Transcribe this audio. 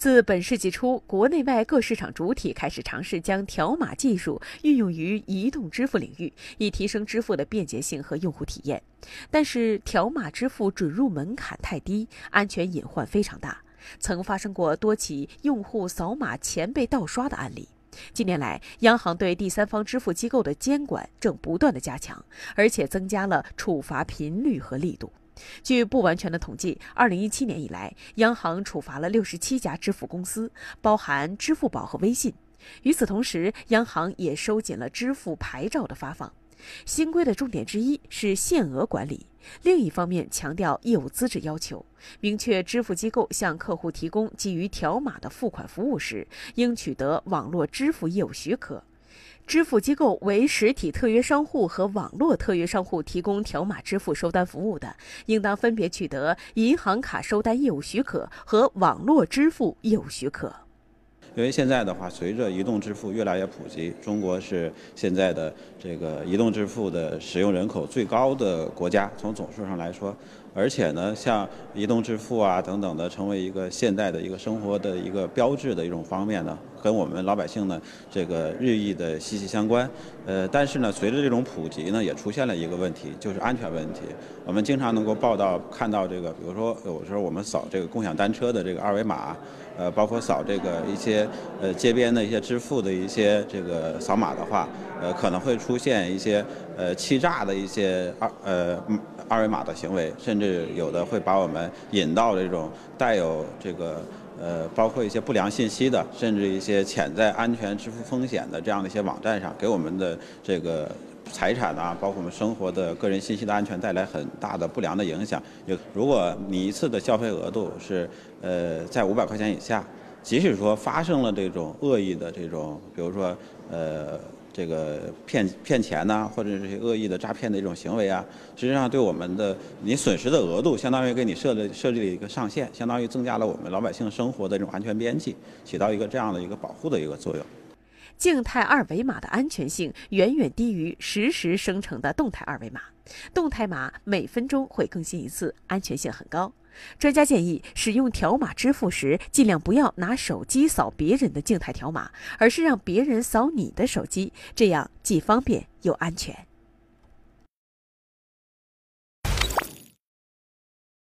自本世纪初，国内外各市场主体开始尝试将条码技术运用于移动支付领域，以提升支付的便捷性和用户体验。但是，条码支付准入门槛太低，安全隐患非常大，曾发生过多起用户扫码钱被盗刷的案例。近年来，央行对第三方支付机构的监管正不断的加强，而且增加了处罚频率和力度。据不完全的统计，二零一七年以来，央行处罚了六十七家支付公司，包含支付宝和微信。与此同时，央行也收紧了支付牌照的发放。新规的重点之一是限额管理，另一方面强调业务资质要求，明确支付机构向客户提供基于条码的付款服务时，应取得网络支付业务许可。支付机构为实体特约商户和网络特约商户提供条码支付收单服务的，应当分别取得银行卡收单业务许可和网络支付业务许可。因为现在的话，随着移动支付越来越普及，中国是现在的这个移动支付的使用人口最高的国家，从总数上来说。而且呢，像移动支付啊等等的，成为一个现代的一个生活的一个标志的一种方面呢，跟我们老百姓呢这个日益的息息相关。呃，但是呢，随着这种普及呢，也出现了一个问题，就是安全问题。我们经常能够报道看到这个，比如说有时候我们扫这个共享单车的这个二维码，呃，包括扫这个一些呃街边的一些支付的一些这个扫码的话，呃，可能会出现一些呃欺诈的一些二呃二维码的行为，甚至有的会把我们引到这种带有这个呃，包括一些不良信息的，甚至一些潜在安全支付风险的这样的一些网站上，给我们的这个财产啊，包括我们生活的个人信息的安全带来很大的不良的影响。有，如果你一次的消费额度是呃在五百块钱以下，即使说发生了这种恶意的这种，比如说呃。这个骗骗钱呐，或者这些恶意的诈骗的一种行为啊，实际上对我们的你损失的额度，相当于给你设了设立了一个上限，相当于增加了我们老百姓生活的这种安全边际，起到一个这样的一个保护的一个作用。静态二维码的安全性远远低于实时生成的动态二维码，动态码每分钟会更新一次，安全性很高。专家建议，使用条码支付时，尽量不要拿手机扫别人的静态条码，而是让别人扫你的手机，这样既方便又安全。